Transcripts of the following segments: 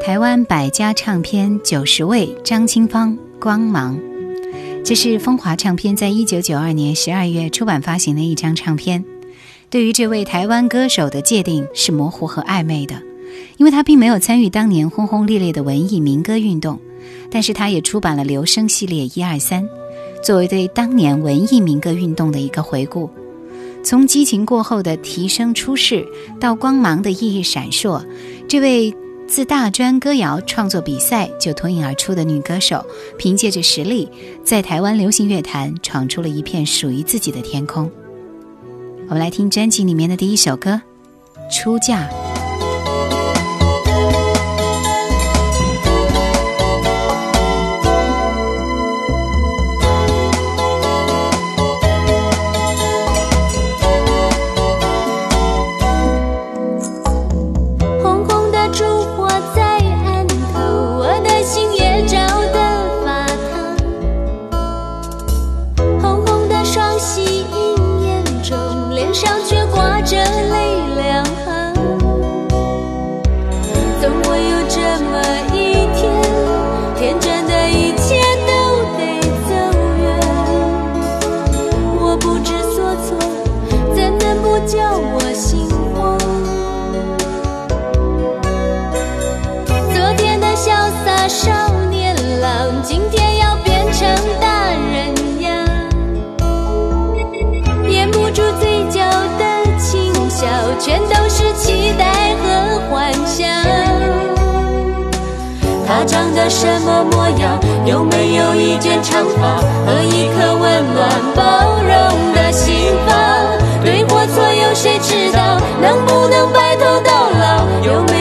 台湾百家唱片九十位，张清芳《光芒》，这是风华唱片在一九九二年十二月出版发行的一张唱片。对于这位台湾歌手的界定是模糊和暧昧的，因为他并没有参与当年轰轰烈烈的文艺民歌运动，但是他也出版了留声系列一二三，作为对当年文艺民歌运动的一个回顾。从激情过后的提升出世，到光芒的熠熠闪烁，这位自大专歌谣创作比赛就脱颖而出的女歌手，凭借着实力，在台湾流行乐坛闯出了一片属于自己的天空。我们来听专辑里面的第一首歌《出嫁》。什么模样？有没有一卷长发和一颗温暖包容的心房？对或错，有谁知道？能不能白头到老？有没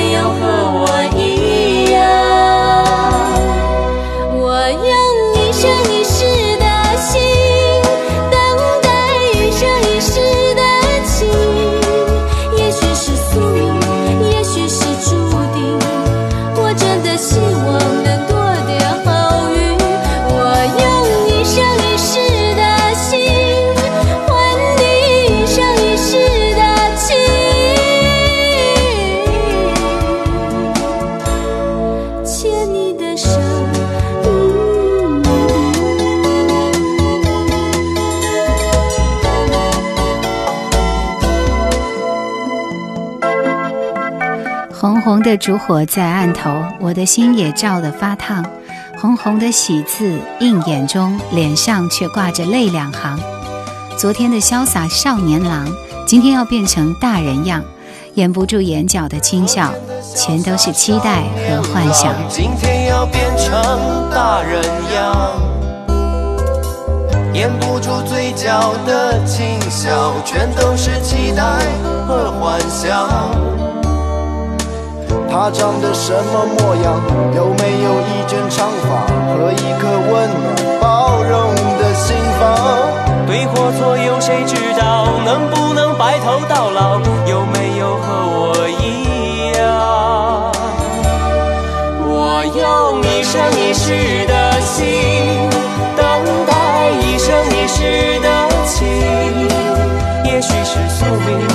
的烛火在案头，我的心也照得发烫。红红的喜字映眼中，脸上却挂着泪两行。昨天的潇洒少年郎，今天要变成大人样，掩不住眼角的轻笑，全都是期待和幻想。今天要变成大人样，掩不住嘴角的轻笑，全都是期待和幻想。他长得什么模样？有没有一卷长发和一颗温暖包容的心房？对或错，有谁知道？能不能白头到老？有没有和我一样？我用一生一世的心，等待一生一世的情。也许是宿命，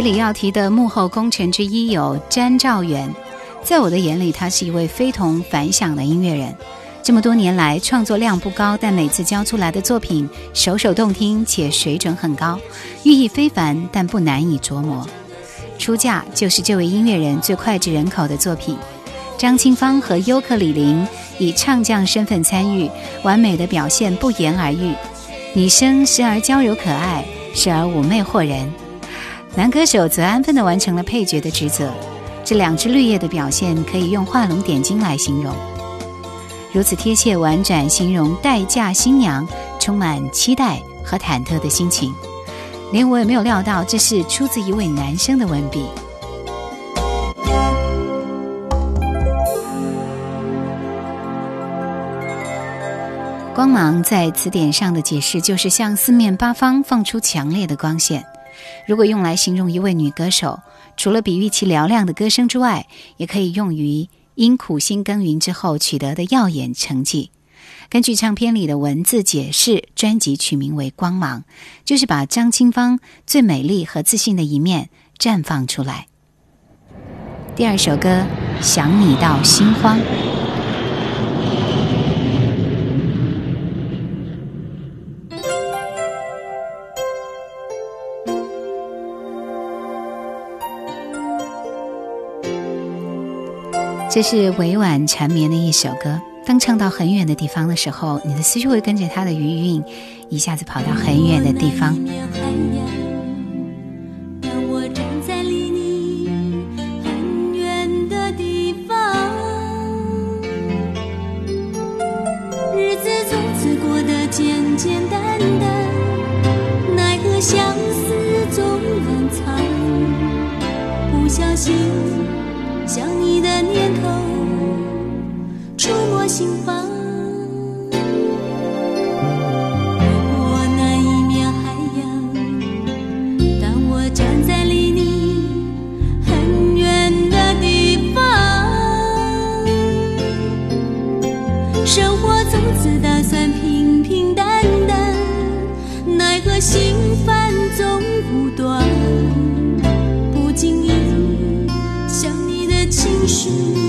里要提的幕后功臣之一有詹兆远，在我的眼里，他是一位非同凡响的音乐人。这么多年来，创作量不高，但每次交出来的作品首首动听且水准很高，寓意非凡，但不难以琢磨。出嫁就是这位音乐人最脍炙人口的作品。张清芳和尤克里林以唱将身份参与，完美的表现不言而喻。女声时而娇柔可爱，时而妩媚惑人；男歌手则安分地完成了配角的职责。这两只绿叶的表现，可以用画龙点睛来形容。如此贴切婉转，形容待嫁新娘充满期待和忐忑的心情，连我也没有料到这是出自一位男生的文笔。光芒在词典上的解释就是向四面八方放出强烈的光线。如果用来形容一位女歌手，除了比喻其嘹亮的歌声之外，也可以用于因苦心耕耘之后取得的耀眼成绩。根据唱片里的文字解释，专辑取名为《光芒》，就是把张清芳最美丽和自信的一面绽放出来。第二首歌《想你到心慌》。这是委婉缠绵的一首歌。当唱到很远的地方的时候，你的思绪会跟着它的余韵，一下子跑到很远的地方。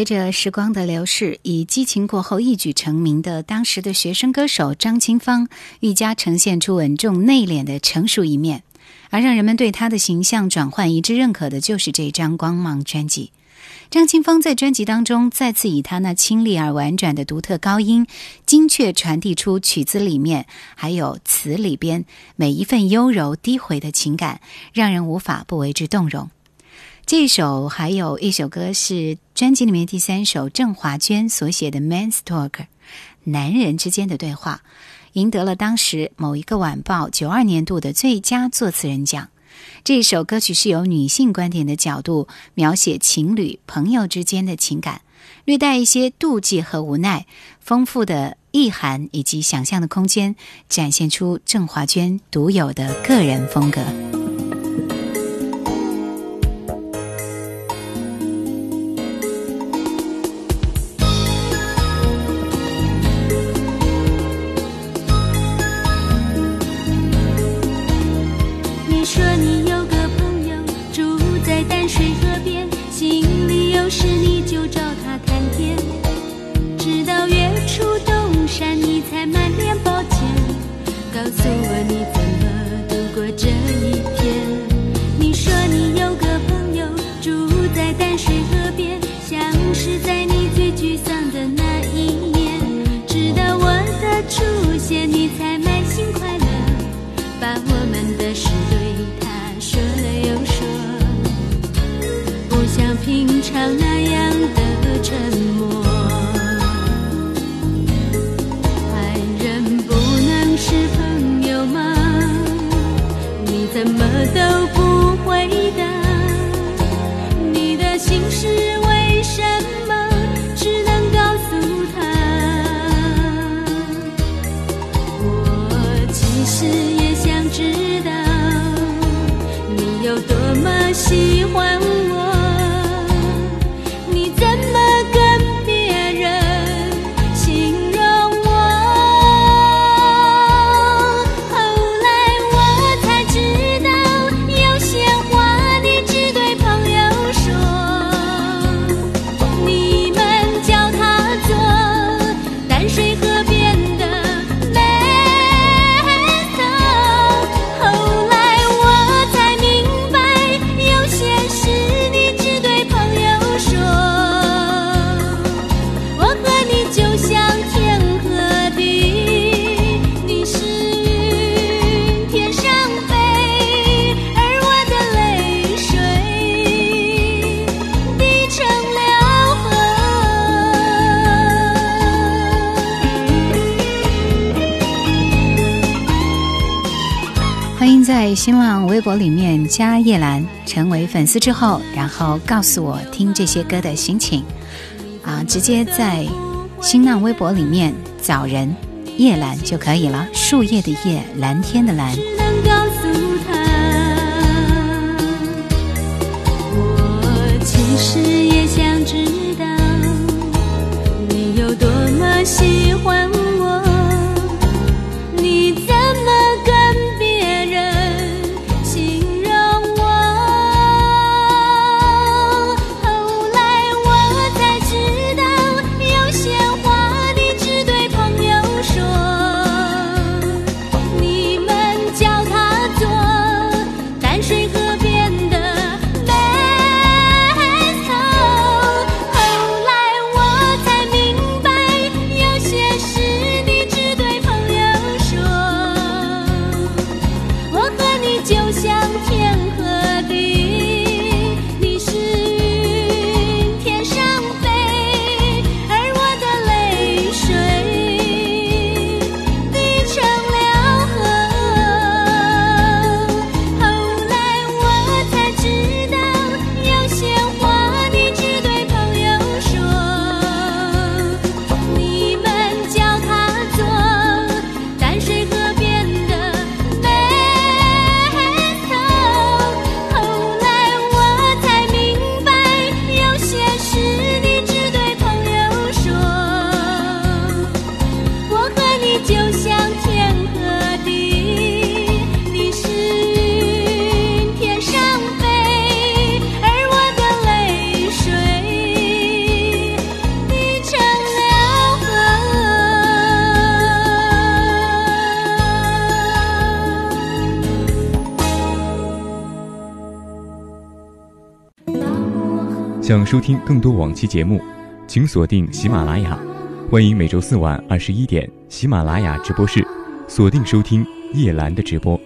随着时光的流逝，以激情过后一举成名的当时的学生歌手张清芳，愈加呈现出稳重内敛的成熟一面。而让人们对她的形象转换一致认可的，就是这张《光芒》专辑。张清芳在专辑当中再次以她那清丽而婉转的独特高音，精确传递出曲子里面还有词里边每一份优柔低回的情感，让人无法不为之动容。这首还有一首歌是专辑里面第三首，郑华娟所写的《Man's Talk》，男人之间的对话，赢得了当时某一个晚报九二年度的最佳作词人奖。这首歌曲是由女性观点的角度描写情侣、朋友之间的情感，略带一些妒忌和无奈，丰富的意涵以及想象的空间，展现出郑华娟独有的个人风格。平常在新浪微博里面加叶兰，成为粉丝之后，然后告诉我听这些歌的心情。啊，直接在新浪微博里面找人叶兰就可以了，树叶的叶，蓝天的蓝。想收听更多往期节目，请锁定喜马拉雅。欢迎每周四晚二十一点喜马拉雅直播室锁定收听叶兰的直播。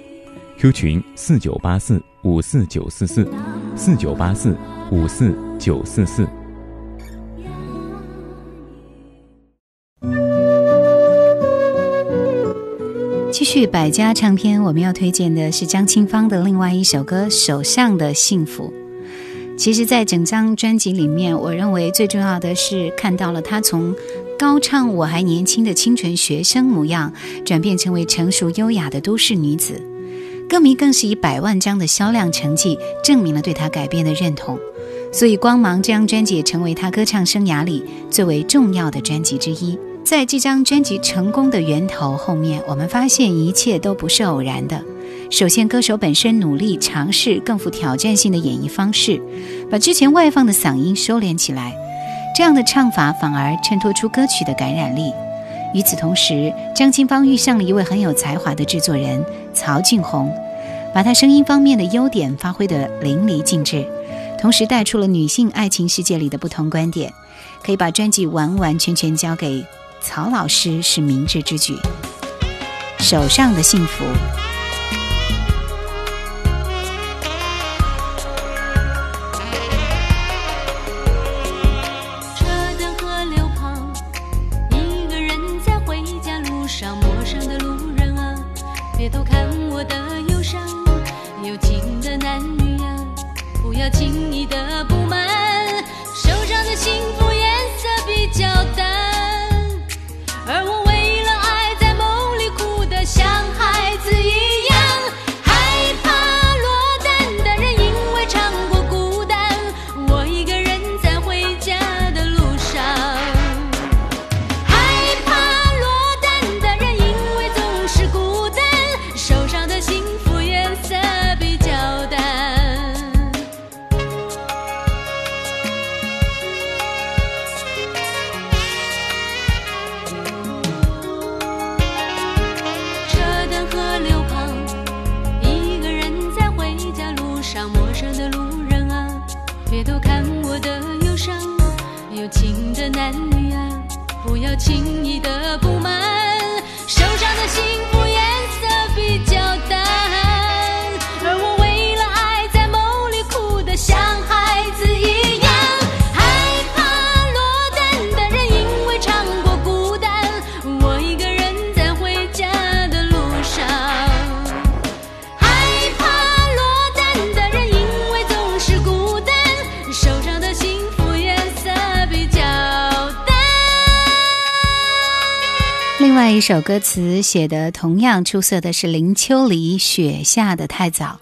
Q 群四九八四五四九四四四九八四五四九四四。继续百家唱片，我们要推荐的是张清芳的另外一首歌《手上的幸福》。其实，在整张专辑里面，我认为最重要的是看到了她从高唱我还年轻的清纯学生模样，转变成为成熟优雅的都市女子。歌迷更是以百万张的销量成绩证明了对她改变的认同。所以，《光芒》这张专辑也成为她歌唱生涯里最为重要的专辑之一。在这张专辑成功的源头后面，我们发现一切都不是偶然的。首先，歌手本身努力尝试更富挑战性的演绎方式，把之前外放的嗓音收敛起来，这样的唱法反而衬托出歌曲的感染力。与此同时，张清芳遇上了一位很有才华的制作人曹俊宏，把他声音方面的优点发挥得淋漓尽致，同时带出了女性爱情世界里的不同观点，可以把专辑完完全全交给。曹老师是明智之举。手上的幸福。首歌词写的同样出色的是林秋离《雪下的太早》，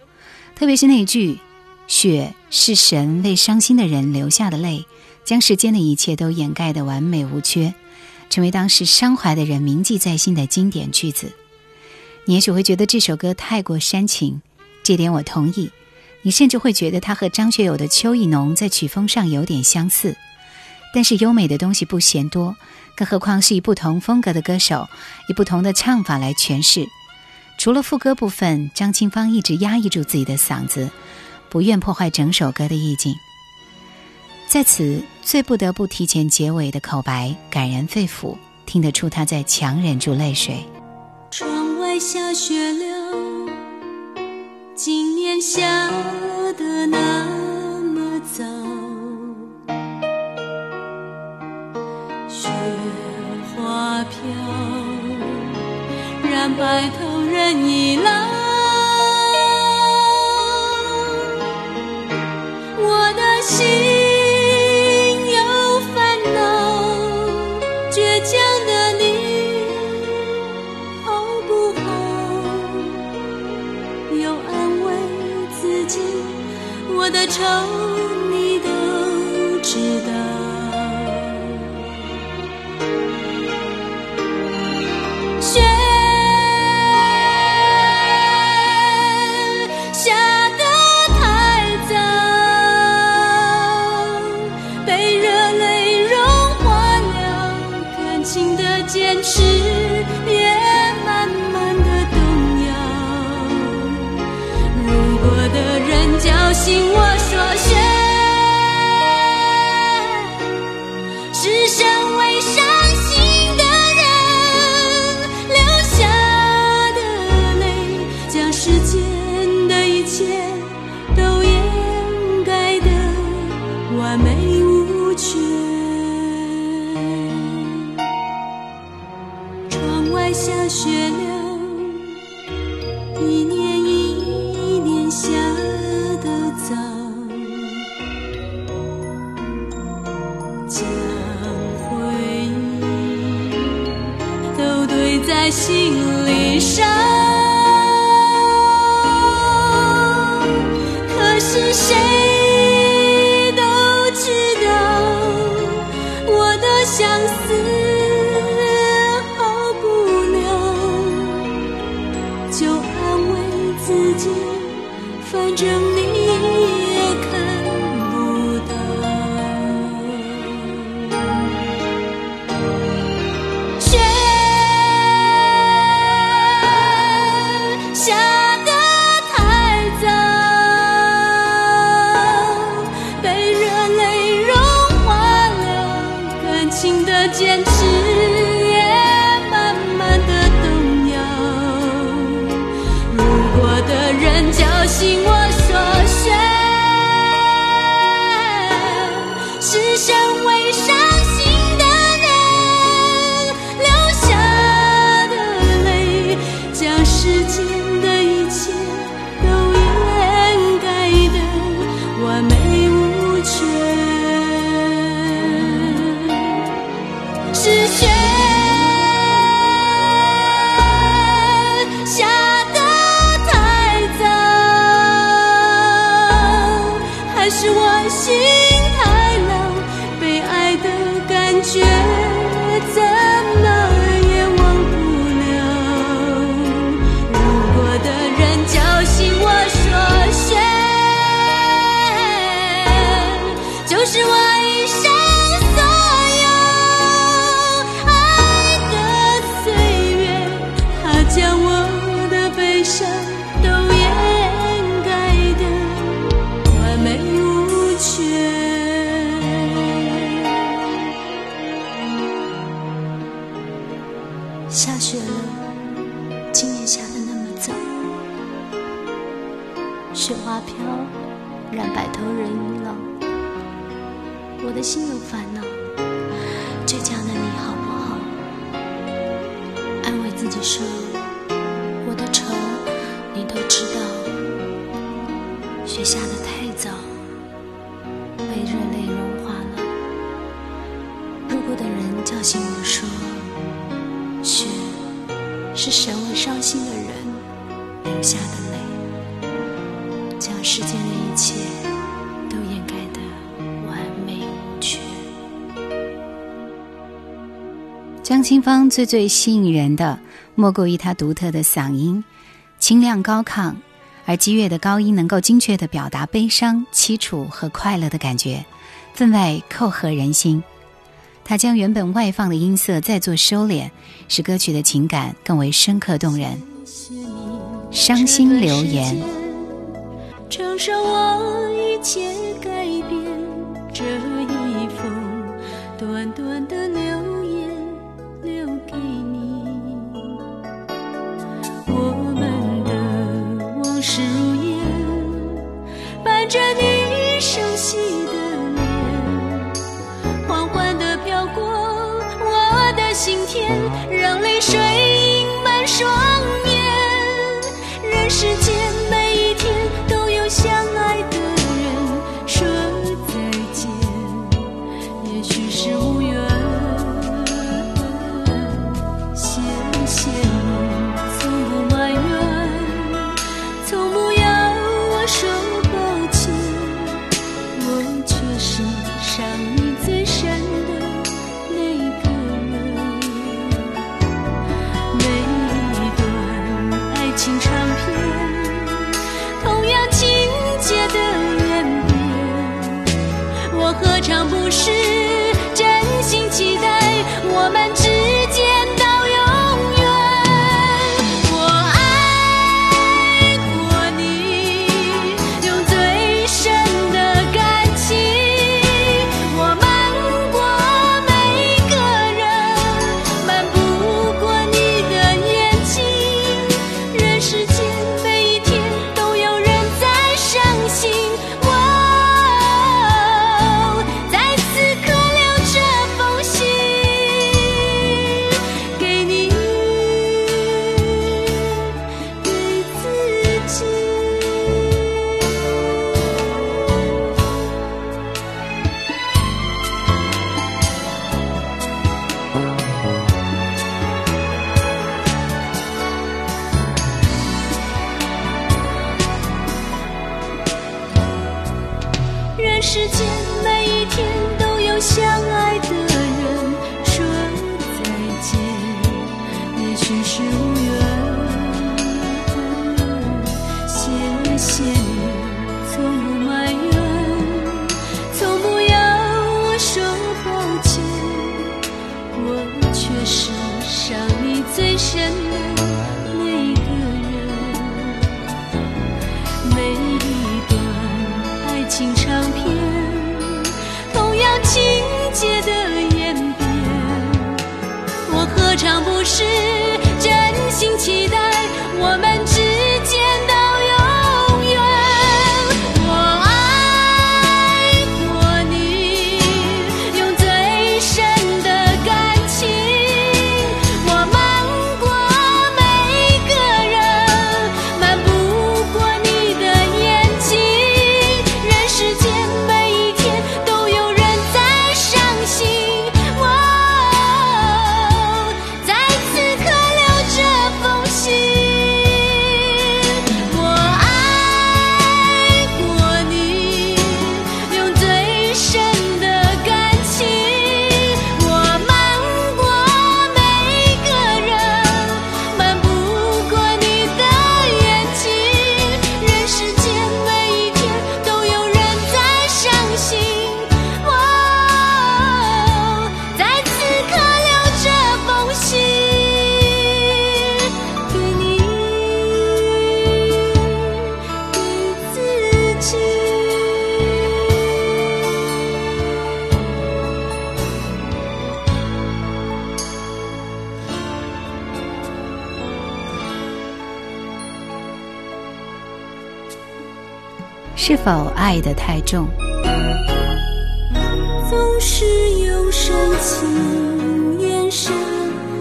特别是那一句“雪是神为伤心的人留下的泪，将世间的一切都掩盖得完美无缺”，成为当时伤怀的人铭记在心的经典句子。你也许会觉得这首歌太过煽情，这点我同意。你甚至会觉得它和张学友的《秋意浓》在曲风上有点相似，但是优美的东西不嫌多。更何况是以不同风格的歌手，以不同的唱法来诠释。除了副歌部分，张清芳一直压抑住自己的嗓子，不愿破坏整首歌的意境。在此，最不得不提前结尾的口白，感人肺腑，听得出他在强忍住泪水。窗外下雪了，今年下的那让白头人已老。我的心有烦恼，倔强的你。好不好？又安慰自己，我的愁下雪。了下雪了今年下的那么早雪花飘染白头人已老我的心有烦恼倔强的你好不好安慰自己说我的愁你都知道雪下的张清芳最最吸引人的莫过于她独特的嗓音清亮高亢而激越的高音能够精确的表达悲伤凄楚和快乐的感觉分外扣合人心。他将原本外放的音色再做收敛使歌曲的情感更为深刻动人。伤心留言。承受我一切改变这一封短短的这不是是无缘。谢谢你。否，爱得太重，总是用深情眼神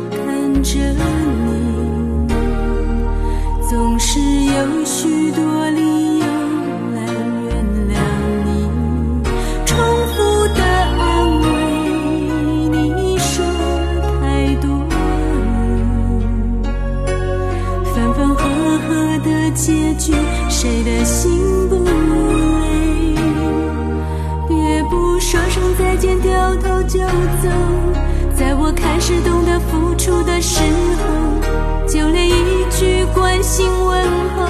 看着你，总是有许多理由来原谅你，重复的安慰你说太多，分分合合的结局，谁的心不累？再见掉头就走在我开始懂得付出的时候就连一句关心问候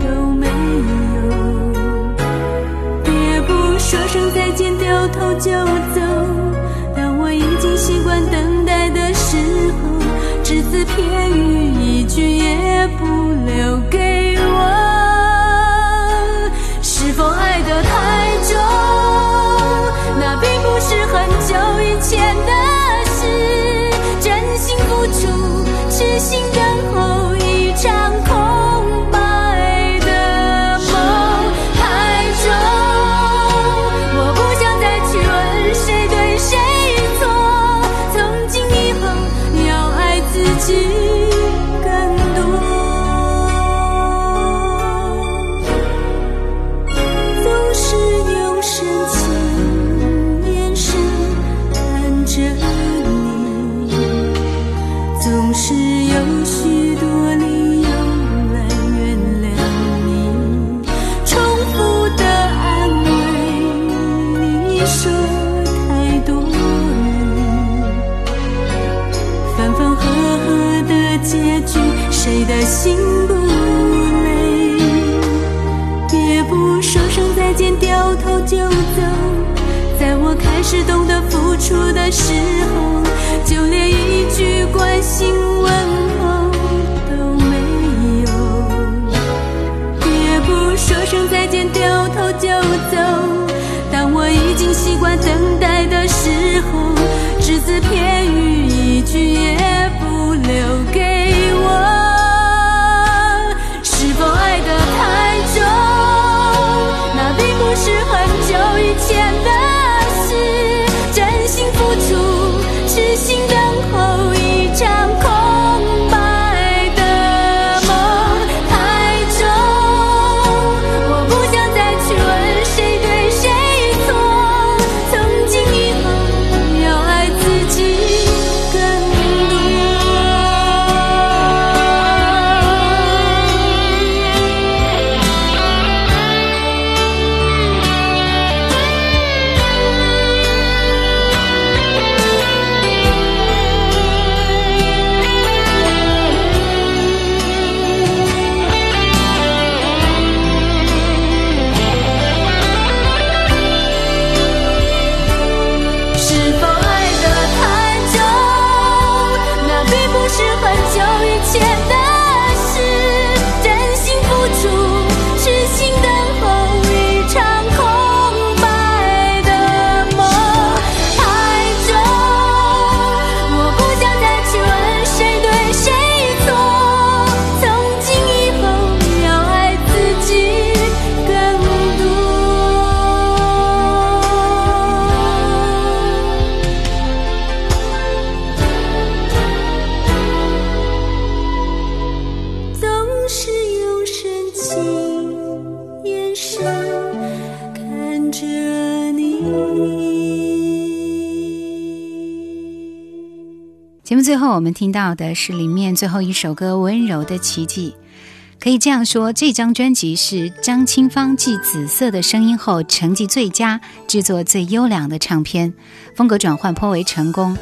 都没有。也不说声再见掉头就走当我已经习惯等待的时候只字片语一句也不留给。痴心的我们听到的是里面最后一首歌《温柔的奇迹》。可以这样说，这张专辑是张清芳继《紫色的声音》后成绩最佳、制作最优良的唱片，风格转换颇为成功。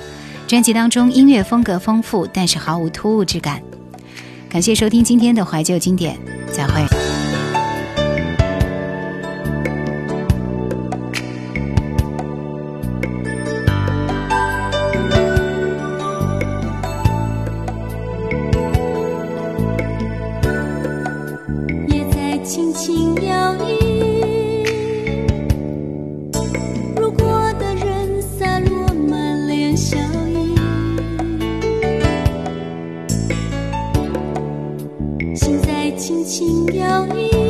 专辑当中音乐风格丰富，但是毫无突兀之感。感谢收听今天的怀旧经典，再会。轻轻摇曳。